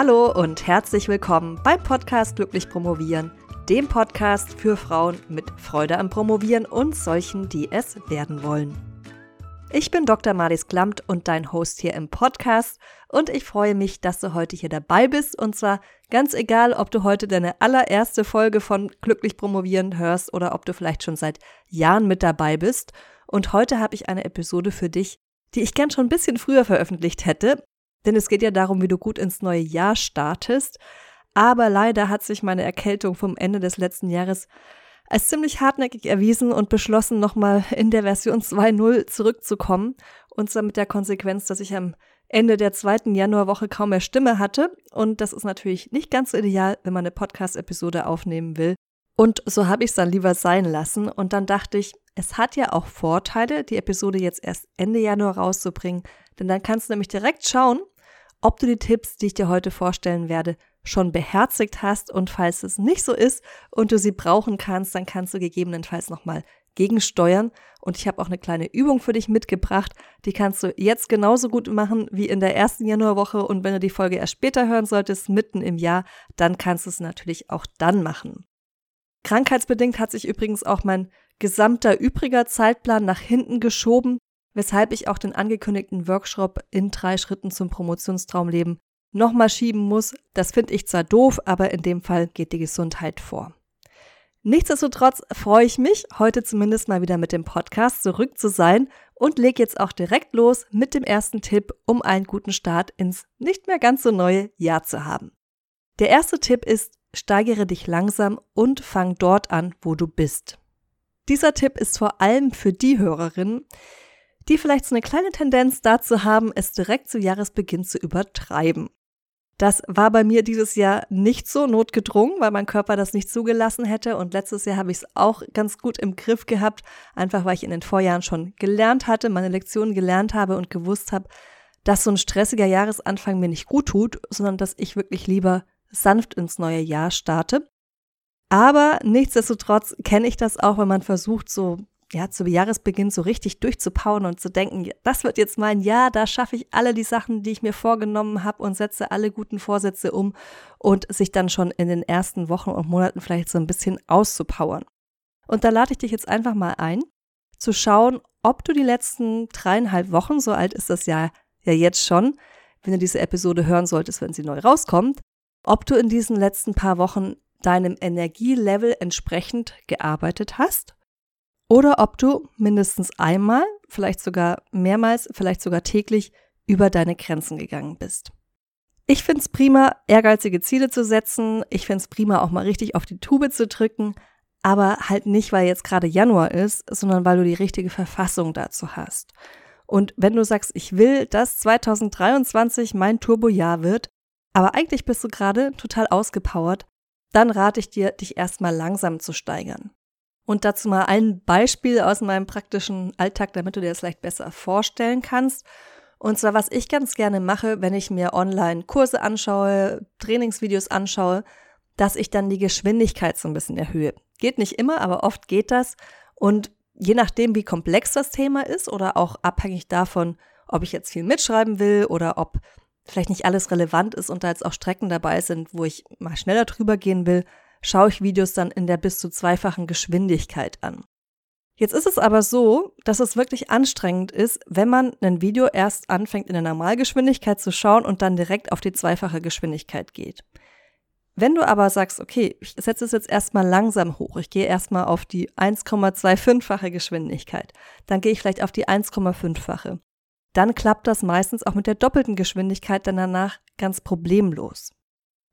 Hallo und herzlich willkommen beim Podcast Glücklich Promovieren, dem Podcast für Frauen mit Freude am Promovieren und solchen, die es werden wollen. Ich bin Dr. Marlies Klamt und dein Host hier im Podcast und ich freue mich, dass du heute hier dabei bist und zwar ganz egal, ob du heute deine allererste Folge von Glücklich Promovieren hörst oder ob du vielleicht schon seit Jahren mit dabei bist. Und heute habe ich eine Episode für dich, die ich gern schon ein bisschen früher veröffentlicht hätte, denn es geht ja darum, wie du gut ins neue Jahr startest. Aber leider hat sich meine Erkältung vom Ende des letzten Jahres als ziemlich hartnäckig erwiesen und beschlossen, nochmal in der Version 2.0 zurückzukommen. Und zwar mit der Konsequenz, dass ich am Ende der zweiten Januarwoche kaum mehr Stimme hatte. Und das ist natürlich nicht ganz so ideal, wenn man eine Podcast-Episode aufnehmen will. Und so habe ich es dann lieber sein lassen. Und dann dachte ich, es hat ja auch Vorteile, die Episode jetzt erst Ende Januar rauszubringen. Denn dann kannst du nämlich direkt schauen, ob du die Tipps, die ich dir heute vorstellen werde, schon beherzigt hast und falls es nicht so ist und du sie brauchen kannst, dann kannst du gegebenenfalls nochmal gegensteuern. Und ich habe auch eine kleine Übung für dich mitgebracht. Die kannst du jetzt genauso gut machen wie in der ersten Januarwoche. Und wenn du die Folge erst später hören solltest, mitten im Jahr, dann kannst du es natürlich auch dann machen. Krankheitsbedingt hat sich übrigens auch mein gesamter übriger Zeitplan nach hinten geschoben, weshalb ich auch den angekündigten Workshop in drei Schritten zum Promotionstraumleben nochmal schieben muss. Das finde ich zwar doof, aber in dem Fall geht die Gesundheit vor. Nichtsdestotrotz freue ich mich, heute zumindest mal wieder mit dem Podcast zurück zu sein und lege jetzt auch direkt los mit dem ersten Tipp, um einen guten Start ins nicht mehr ganz so neue Jahr zu haben. Der erste Tipp ist, steigere dich langsam und fang dort an, wo du bist. Dieser Tipp ist vor allem für die Hörerinnen, die vielleicht so eine kleine Tendenz dazu haben, es direkt zu Jahresbeginn zu übertreiben. Das war bei mir dieses Jahr nicht so notgedrungen, weil mein Körper das nicht zugelassen hätte. Und letztes Jahr habe ich es auch ganz gut im Griff gehabt, einfach weil ich in den Vorjahren schon gelernt hatte, meine Lektionen gelernt habe und gewusst habe, dass so ein stressiger Jahresanfang mir nicht gut tut, sondern dass ich wirklich lieber sanft ins neue Jahr starte. Aber nichtsdestotrotz kenne ich das auch, wenn man versucht, so ja, zu Jahresbeginn so richtig durchzupowern und zu denken, das wird jetzt mein Jahr, da schaffe ich alle die Sachen, die ich mir vorgenommen habe und setze alle guten Vorsätze um und sich dann schon in den ersten Wochen und Monaten vielleicht so ein bisschen auszupowern. Und da lade ich dich jetzt einfach mal ein, zu schauen, ob du die letzten dreieinhalb Wochen, so alt ist das Jahr ja jetzt schon, wenn du diese Episode hören solltest, wenn sie neu rauskommt, ob du in diesen letzten paar Wochen deinem Energielevel entsprechend gearbeitet hast oder ob du mindestens einmal, vielleicht sogar mehrmals, vielleicht sogar täglich über deine Grenzen gegangen bist. Ich finde es prima, ehrgeizige Ziele zu setzen. Ich finde es prima, auch mal richtig auf die Tube zu drücken. Aber halt nicht, weil jetzt gerade Januar ist, sondern weil du die richtige Verfassung dazu hast. Und wenn du sagst, ich will, dass 2023 mein Turbojahr wird, aber eigentlich bist du gerade total ausgepowert, dann rate ich dir, dich erstmal langsam zu steigern. Und dazu mal ein Beispiel aus meinem praktischen Alltag, damit du dir das vielleicht besser vorstellen kannst. Und zwar, was ich ganz gerne mache, wenn ich mir online Kurse anschaue, Trainingsvideos anschaue, dass ich dann die Geschwindigkeit so ein bisschen erhöhe. Geht nicht immer, aber oft geht das. Und je nachdem, wie komplex das Thema ist oder auch abhängig davon, ob ich jetzt viel mitschreiben will oder ob vielleicht nicht alles relevant ist und da jetzt auch Strecken dabei sind, wo ich mal schneller drüber gehen will, schaue ich Videos dann in der bis zu zweifachen Geschwindigkeit an. Jetzt ist es aber so, dass es wirklich anstrengend ist, wenn man ein Video erst anfängt in der Normalgeschwindigkeit zu schauen und dann direkt auf die zweifache Geschwindigkeit geht. Wenn du aber sagst, okay, ich setze es jetzt erstmal langsam hoch, ich gehe erstmal auf die 1,25-fache Geschwindigkeit, dann gehe ich vielleicht auf die 1,5-fache, dann klappt das meistens auch mit der doppelten Geschwindigkeit dann danach ganz problemlos.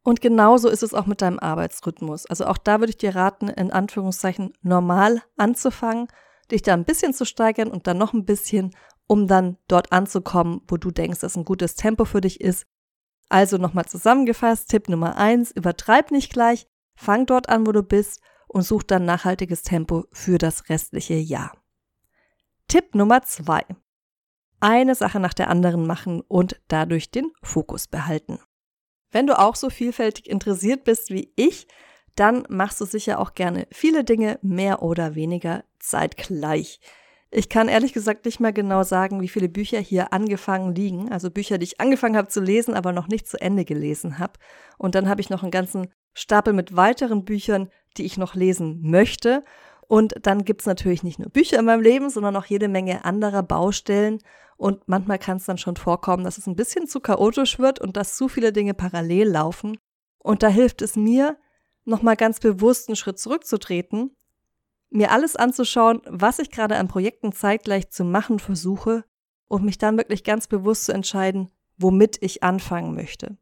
Und genauso ist es auch mit deinem Arbeitsrhythmus. Also auch da würde ich dir raten, in Anführungszeichen normal anzufangen, dich da ein bisschen zu steigern und dann noch ein bisschen, um dann dort anzukommen, wo du denkst, dass ein gutes Tempo für dich ist. Also nochmal zusammengefasst, Tipp Nummer eins, übertreib nicht gleich, fang dort an, wo du bist und such dann nachhaltiges Tempo für das restliche Jahr. Tipp Nummer zwei, eine Sache nach der anderen machen und dadurch den Fokus behalten. Wenn du auch so vielfältig interessiert bist wie ich, dann machst du sicher auch gerne viele Dinge mehr oder weniger zeitgleich. Ich kann ehrlich gesagt nicht mehr genau sagen, wie viele Bücher hier angefangen liegen. Also Bücher, die ich angefangen habe zu lesen, aber noch nicht zu Ende gelesen habe. Und dann habe ich noch einen ganzen Stapel mit weiteren Büchern, die ich noch lesen möchte. Und dann gibt es natürlich nicht nur Bücher in meinem Leben, sondern auch jede Menge anderer Baustellen. Und manchmal kann es dann schon vorkommen, dass es ein bisschen zu chaotisch wird und dass zu viele Dinge parallel laufen. Und da hilft es mir, nochmal ganz bewusst einen Schritt zurückzutreten, mir alles anzuschauen, was ich gerade an Projekten zeitgleich zu machen versuche und mich dann wirklich ganz bewusst zu entscheiden, womit ich anfangen möchte.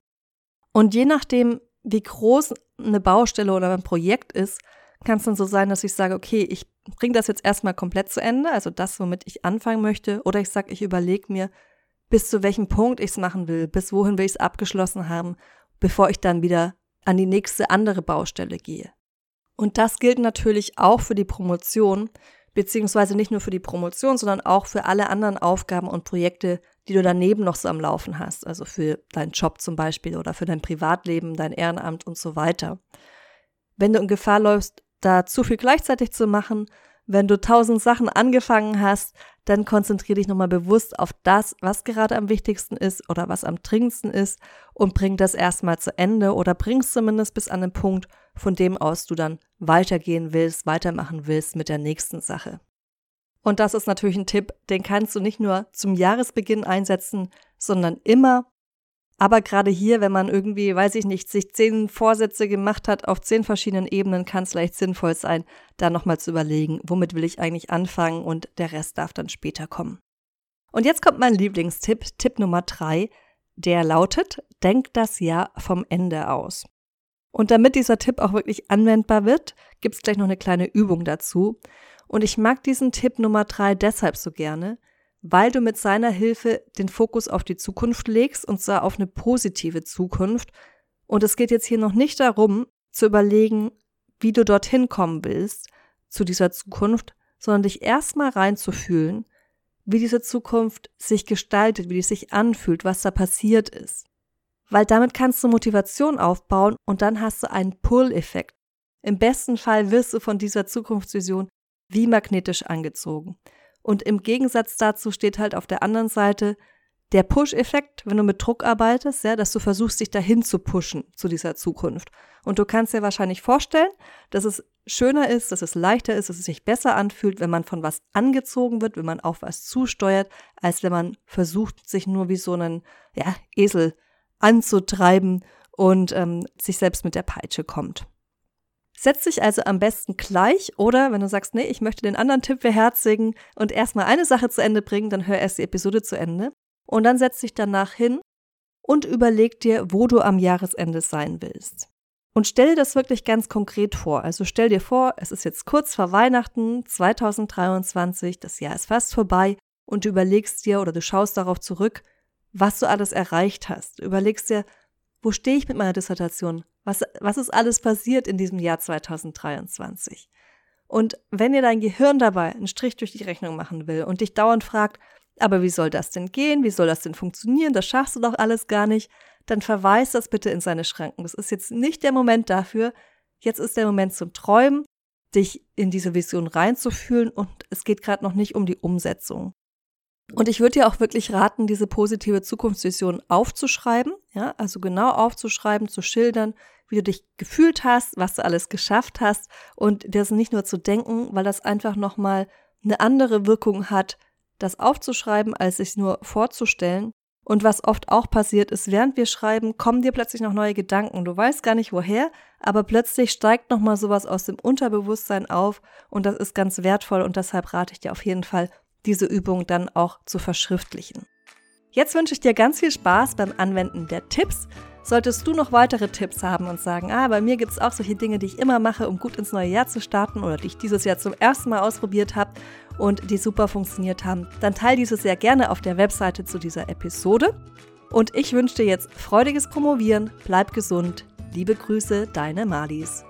Und je nachdem, wie groß eine Baustelle oder ein Projekt ist, kann es dann so sein, dass ich sage, okay, ich bringe das jetzt erstmal komplett zu Ende, also das, womit ich anfangen möchte, oder ich sage, ich überlege mir, bis zu welchem Punkt ich es machen will, bis wohin will ich es abgeschlossen haben, bevor ich dann wieder an die nächste andere Baustelle gehe. Und das gilt natürlich auch für die Promotion, beziehungsweise nicht nur für die Promotion, sondern auch für alle anderen Aufgaben und Projekte, die du daneben noch so am Laufen hast, also für deinen Job zum Beispiel oder für dein Privatleben, dein Ehrenamt und so weiter. Wenn du in Gefahr läufst, da zu viel gleichzeitig zu machen, wenn du tausend Sachen angefangen hast, dann konzentriere dich nochmal bewusst auf das, was gerade am wichtigsten ist oder was am dringendsten ist und bring das erstmal zu Ende oder bring es zumindest bis an den Punkt, von dem aus du dann weitergehen willst, weitermachen willst mit der nächsten Sache. Und das ist natürlich ein Tipp, den kannst du nicht nur zum Jahresbeginn einsetzen, sondern immer aber gerade hier, wenn man irgendwie, weiß ich nicht, sich zehn Vorsätze gemacht hat auf zehn verschiedenen Ebenen, kann es vielleicht sinnvoll sein, da nochmal zu überlegen, womit will ich eigentlich anfangen und der Rest darf dann später kommen. Und jetzt kommt mein Lieblingstipp, Tipp Nummer drei, der lautet, denk das Jahr vom Ende aus. Und damit dieser Tipp auch wirklich anwendbar wird, gibt es gleich noch eine kleine Übung dazu. Und ich mag diesen Tipp Nummer drei deshalb so gerne, weil du mit seiner Hilfe den Fokus auf die Zukunft legst und zwar auf eine positive Zukunft. Und es geht jetzt hier noch nicht darum, zu überlegen, wie du dorthin kommen willst, zu dieser Zukunft, sondern dich erstmal reinzufühlen, wie diese Zukunft sich gestaltet, wie die sich anfühlt, was da passiert ist. Weil damit kannst du Motivation aufbauen und dann hast du einen Pull-Effekt. Im besten Fall wirst du von dieser Zukunftsvision wie magnetisch angezogen. Und im Gegensatz dazu steht halt auf der anderen Seite der Push-Effekt, wenn du mit Druck arbeitest, ja, dass du versuchst, dich dahin zu pushen zu dieser Zukunft. Und du kannst dir wahrscheinlich vorstellen, dass es schöner ist, dass es leichter ist, dass es sich besser anfühlt, wenn man von was angezogen wird, wenn man auf was zusteuert, als wenn man versucht, sich nur wie so einen ja, Esel anzutreiben und ähm, sich selbst mit der Peitsche kommt. Setz dich also am besten gleich oder wenn du sagst, nee, ich möchte den anderen Tipp beherzigen und erstmal eine Sache zu Ende bringen, dann hör erst die Episode zu Ende und dann setz dich danach hin und überleg dir, wo du am Jahresende sein willst. Und stell dir das wirklich ganz konkret vor. Also stell dir vor, es ist jetzt kurz vor Weihnachten 2023, das Jahr ist fast vorbei und du überlegst dir oder du schaust darauf zurück, was du alles erreicht hast. Du überlegst dir, wo stehe ich mit meiner Dissertation? Was, was ist alles passiert in diesem Jahr 2023? Und wenn dir dein Gehirn dabei einen Strich durch die Rechnung machen will und dich dauernd fragt, aber wie soll das denn gehen? Wie soll das denn funktionieren? Das schaffst du doch alles gar nicht. Dann verweis das bitte in seine Schranken. Das ist jetzt nicht der Moment dafür. Jetzt ist der Moment zum Träumen, dich in diese Vision reinzufühlen und es geht gerade noch nicht um die Umsetzung. Und ich würde dir auch wirklich raten, diese positive Zukunftsvision aufzuschreiben, ja, also genau aufzuschreiben, zu schildern, wie du dich gefühlt hast, was du alles geschafft hast und das nicht nur zu denken, weil das einfach nochmal eine andere Wirkung hat, das aufzuschreiben, als sich nur vorzustellen. Und was oft auch passiert ist, während wir schreiben, kommen dir plötzlich noch neue Gedanken. Du weißt gar nicht woher, aber plötzlich steigt nochmal sowas aus dem Unterbewusstsein auf und das ist ganz wertvoll und deshalb rate ich dir auf jeden Fall, diese Übung dann auch zu verschriftlichen. Jetzt wünsche ich dir ganz viel Spaß beim Anwenden der Tipps. Solltest du noch weitere Tipps haben und sagen, ah, bei mir gibt es auch solche Dinge, die ich immer mache, um gut ins neue Jahr zu starten oder die ich dieses Jahr zum ersten Mal ausprobiert habe und die super funktioniert haben, dann teile diese sehr gerne auf der Webseite zu dieser Episode. Und ich wünsche dir jetzt freudiges Promovieren, bleib gesund. Liebe Grüße, deine Malis.